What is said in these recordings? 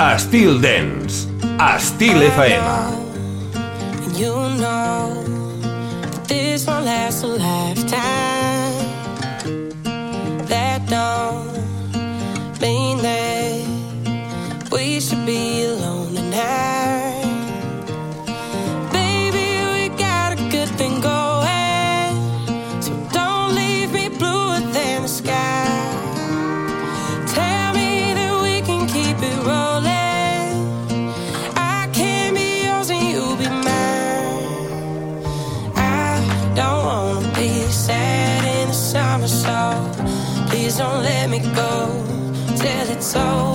Estil Dance, Estil FM. You know, this won't last a lifetime so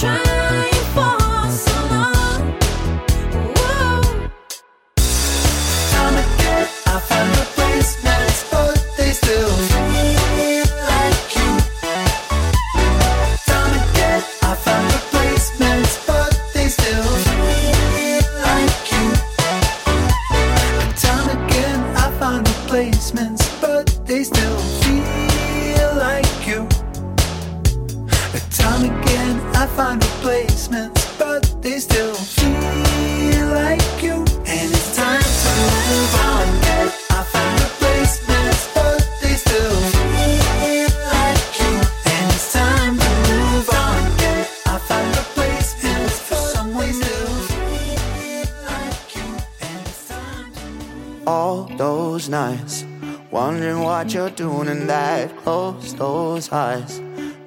trying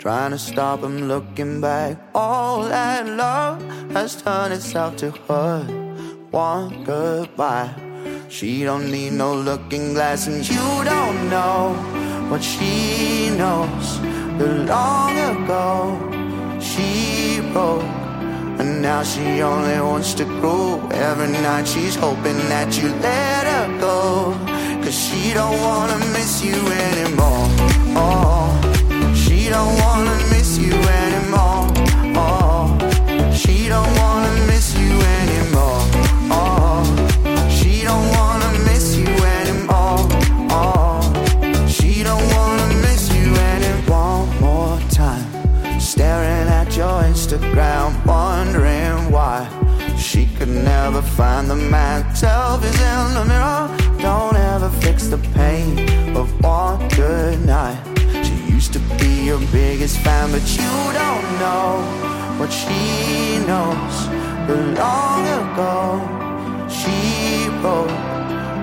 Trying to stop him looking back. All that love has turned itself to hurt. One goodbye. She don't need no looking glass, and you don't know what she knows. The long ago she broke. And now she only wants to grow. Every night she's hoping that you let her go. Cause she don't wanna miss you anymore. Oh, don't wanna miss you anymore. Oh, she don't wanna miss you anymore. Oh, she don't wanna miss you anymore. Oh, she don't wanna miss you anymore. One more time. Staring at your Instagram, wondering why she could never find the man. Self the mirror. Don't ever fix the pain of one good night. Be your biggest fan, but you don't know what she knows. But long ago, she broke.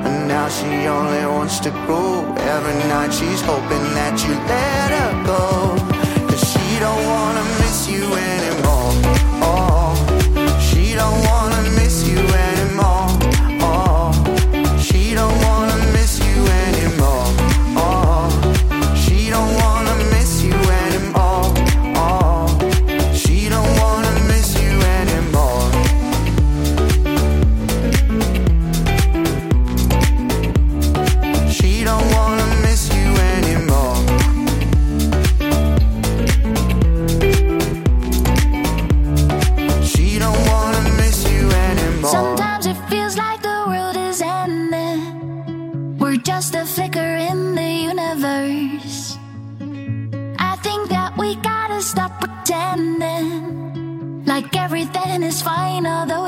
And now she only wants to grow. Every night she's hoping that you let her go. Cause she don't wanna miss you anymore. Oh, she don't wanna is fine, although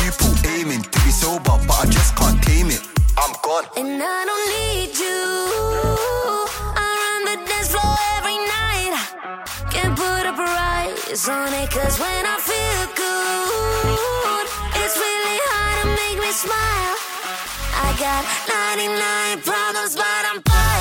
people aiming to be sober, but I just can't tame it. I'm gone. And I don't need you. I run the dance floor every night. Can't put a price on it, cause when I feel good, it's really hard to make me smile. I got 99 problems, but I'm fine.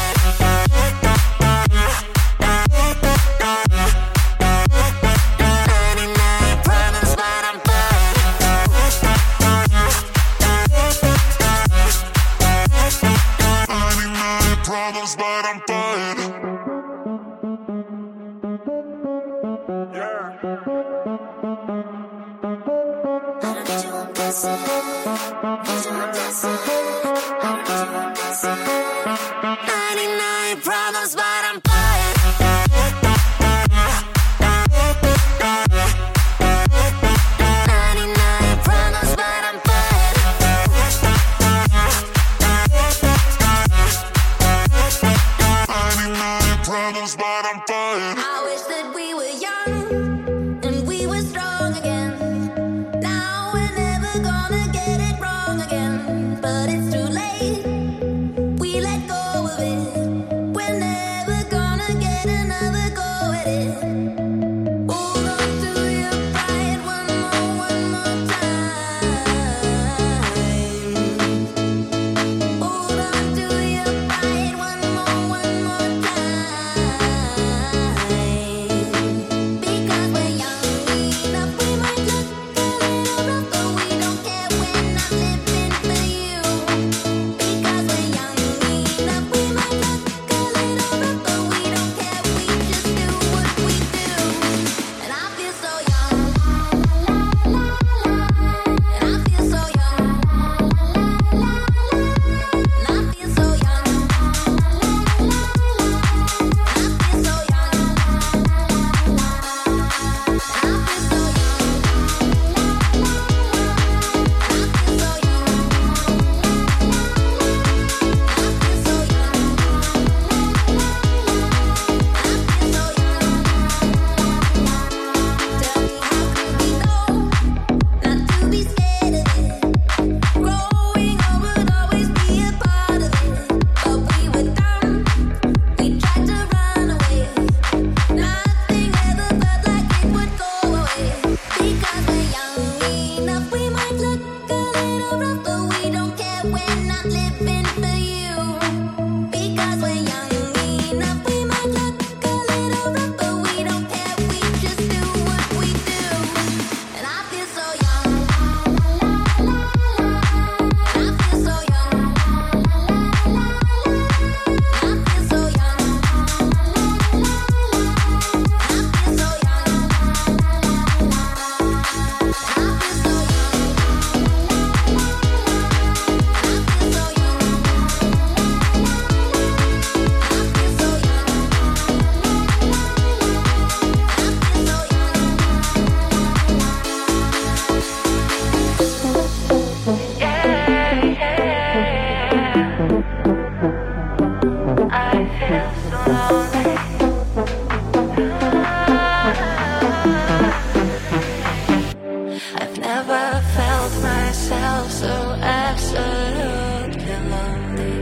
so absolutely lonely.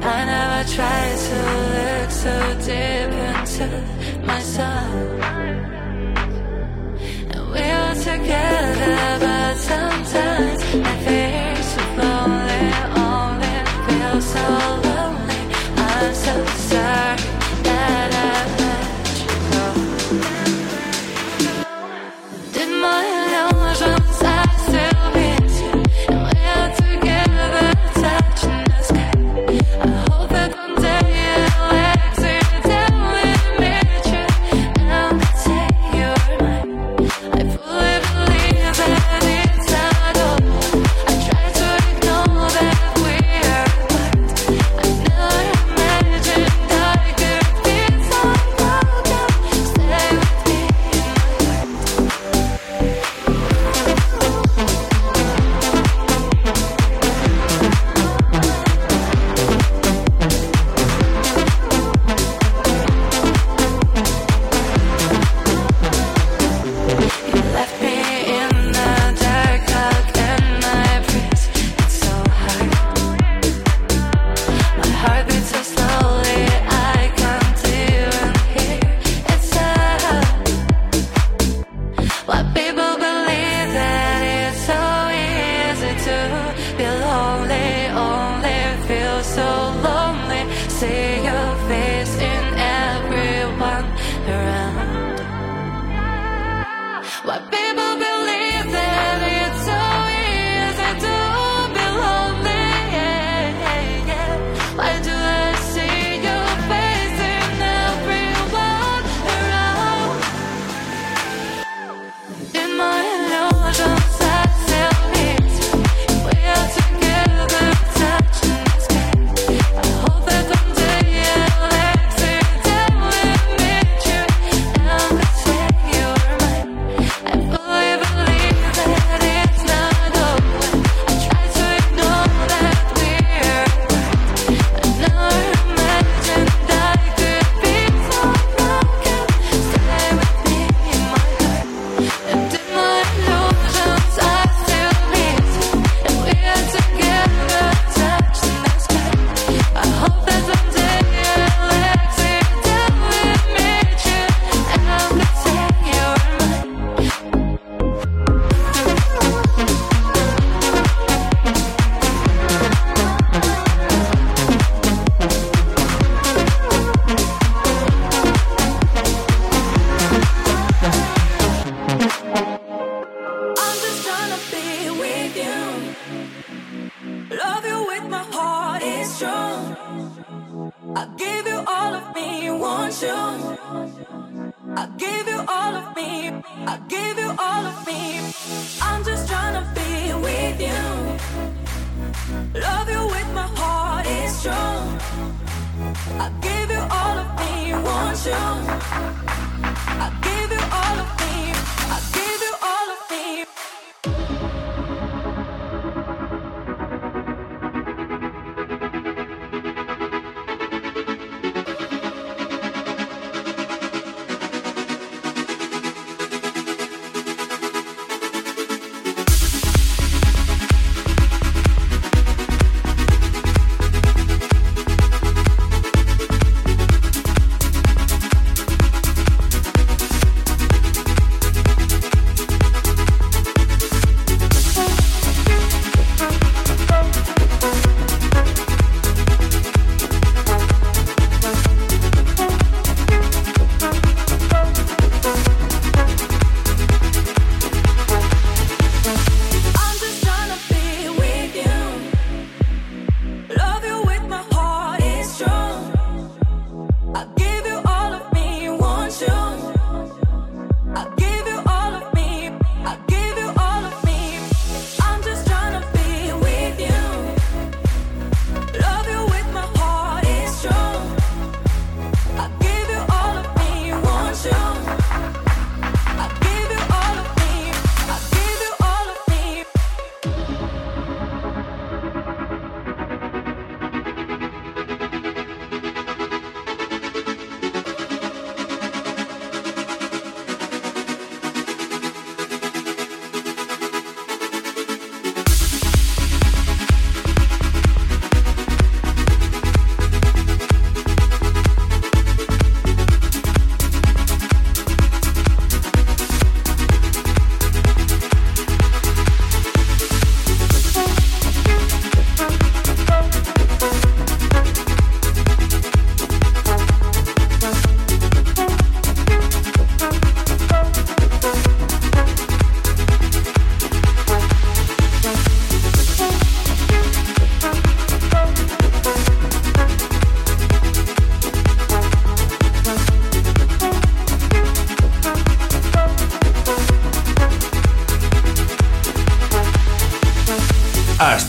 And I never tried to look so deep into myself. And we were together, but sometimes.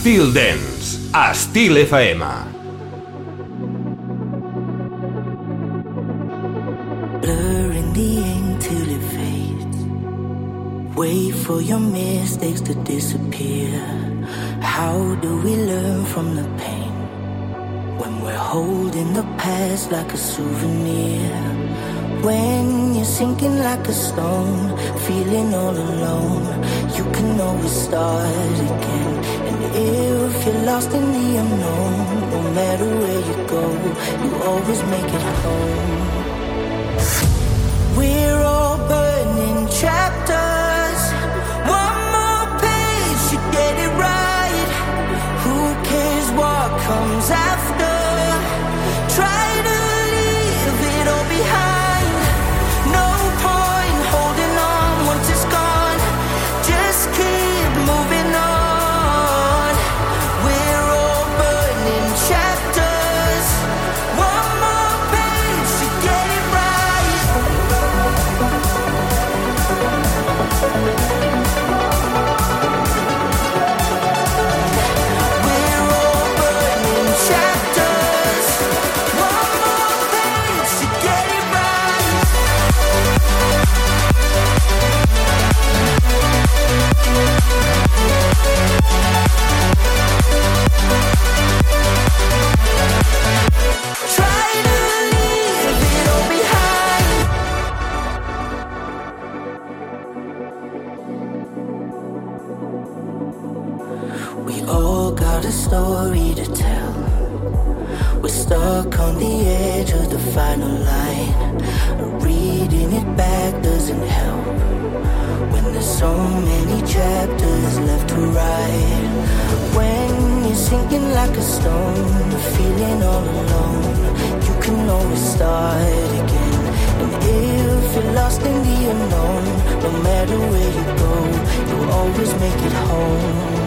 Styl Dance, a Styl FM. Blurring the ink till it fades. Wait for your mistakes to disappear. How do we learn from the pain? When we're holding the past like a souvenir. When you're sinking like a stone, feeling all alone, you can always start again. And if you're lost in the unknown, no matter where you go, you always make it home. We're all burning chapters. got a story to tell. We're stuck on the edge of the final line. Reading it back doesn't help. When there's so many chapters left to write. When you're sinking like a stone, feeling all alone, you can always start again. And if you're lost in the unknown, no matter where you go, you'll always make it home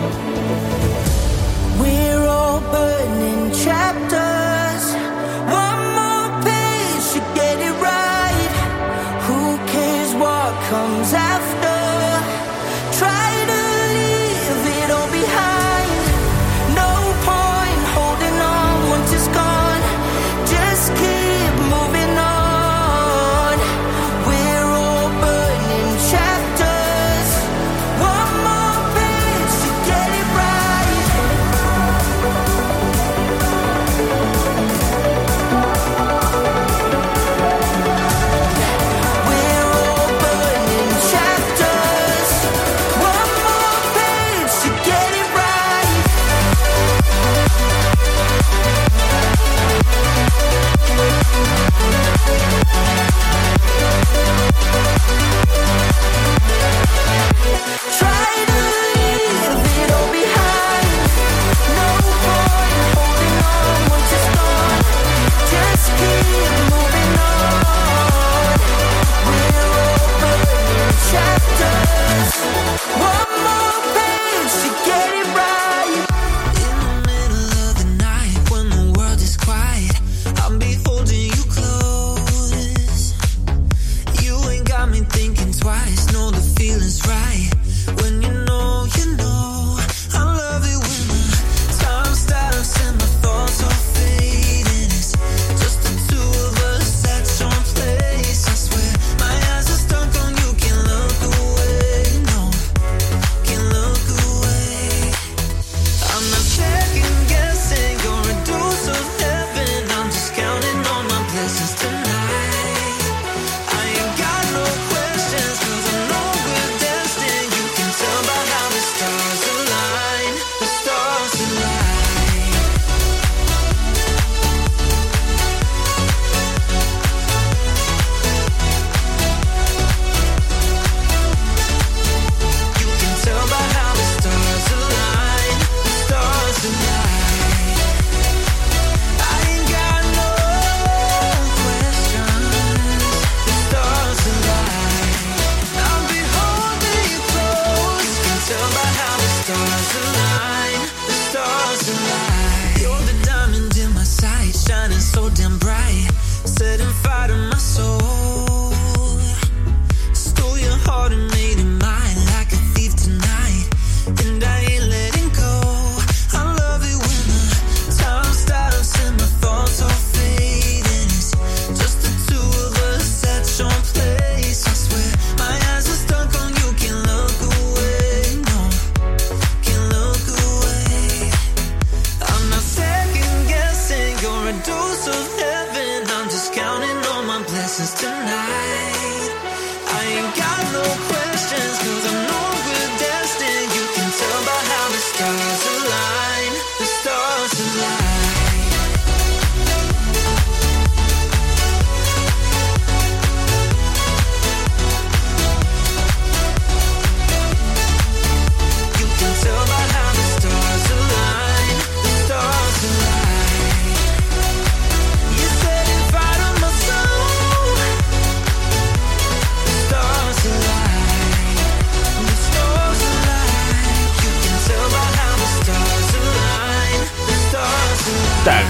comes out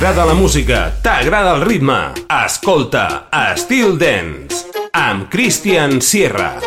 t'agrada la música, t'agrada el ritme, escolta Estil Dance amb Christian Sierra.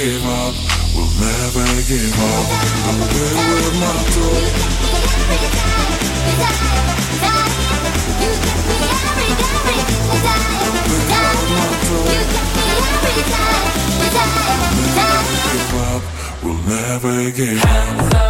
give up, we'll never give up. I'm good with my door. You get me every, time. You get me every time. We'll never give up.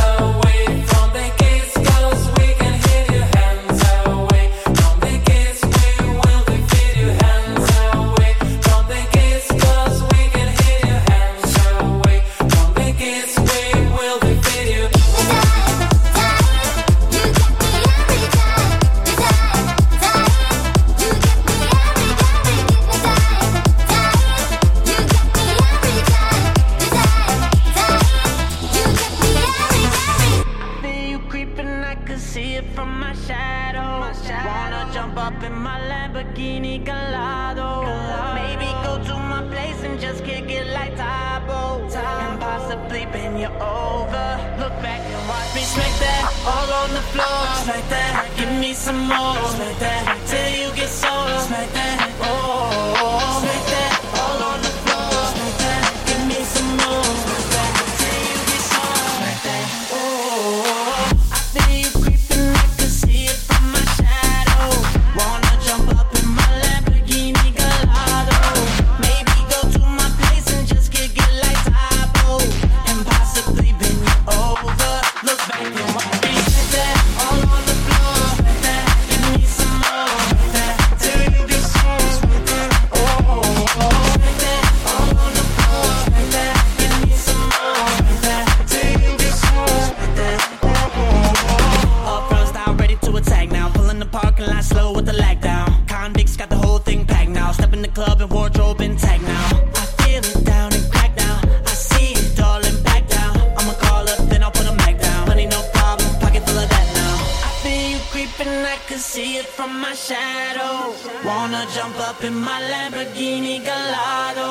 got the whole thing packed now. Step in the club and wardrobe intact now. I feel it down and crack now. I see it darling, back down. I'ma call up, then I'll put them mic down. Money, no problem, pocket full of that now. I feel you creeping, I can see it from my shadow. Wanna jump up in my Lamborghini Gallardo.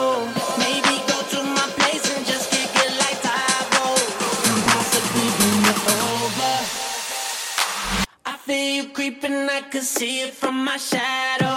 Maybe go to my place and just kick it like Tae Bo. And possibly bring it over. I feel you creeping, I can see it from my shadow.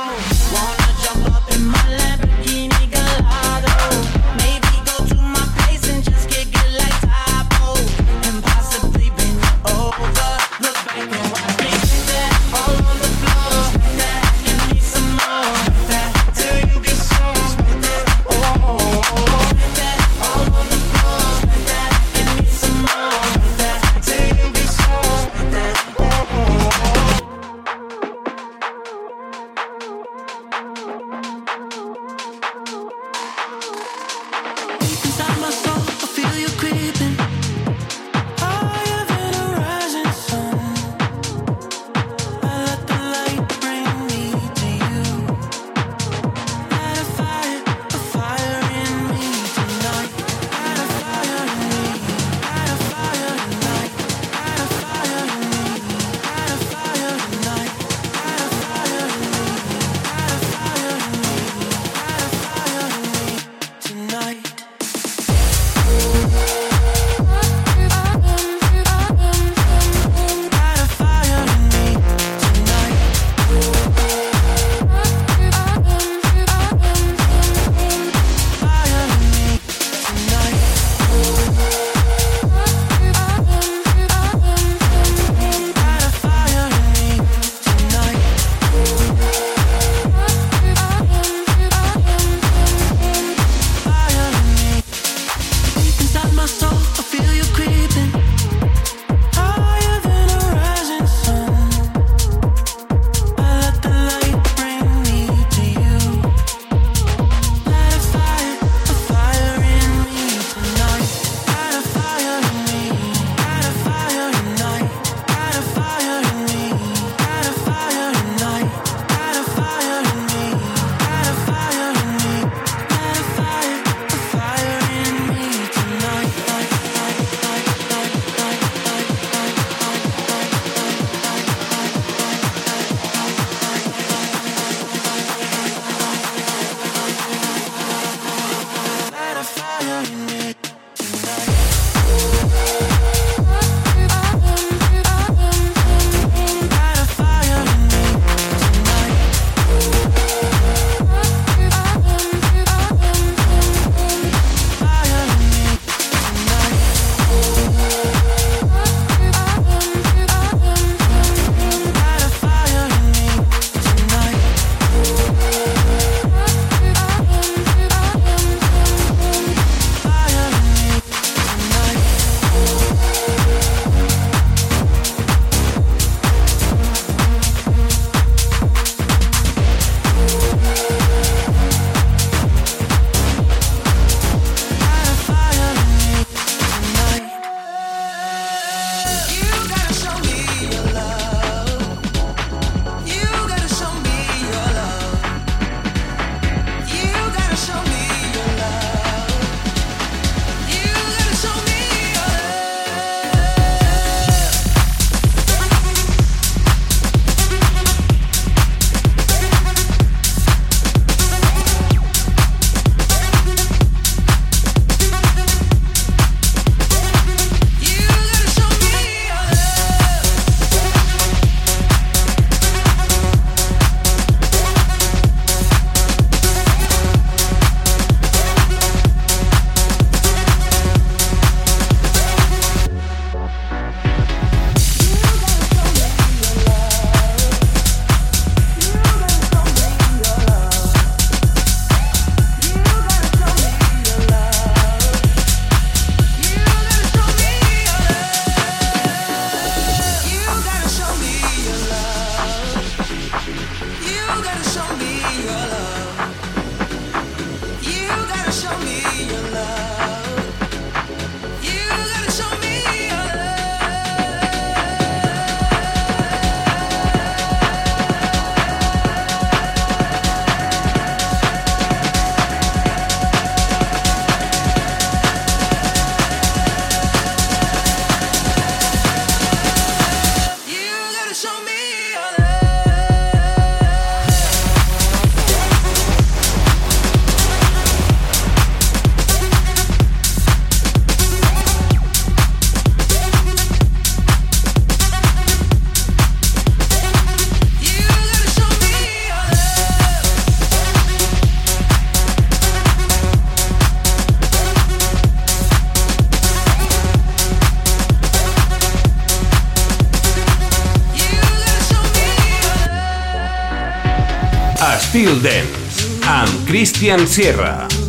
Still Dance, amb Christian Sierra.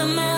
Edge where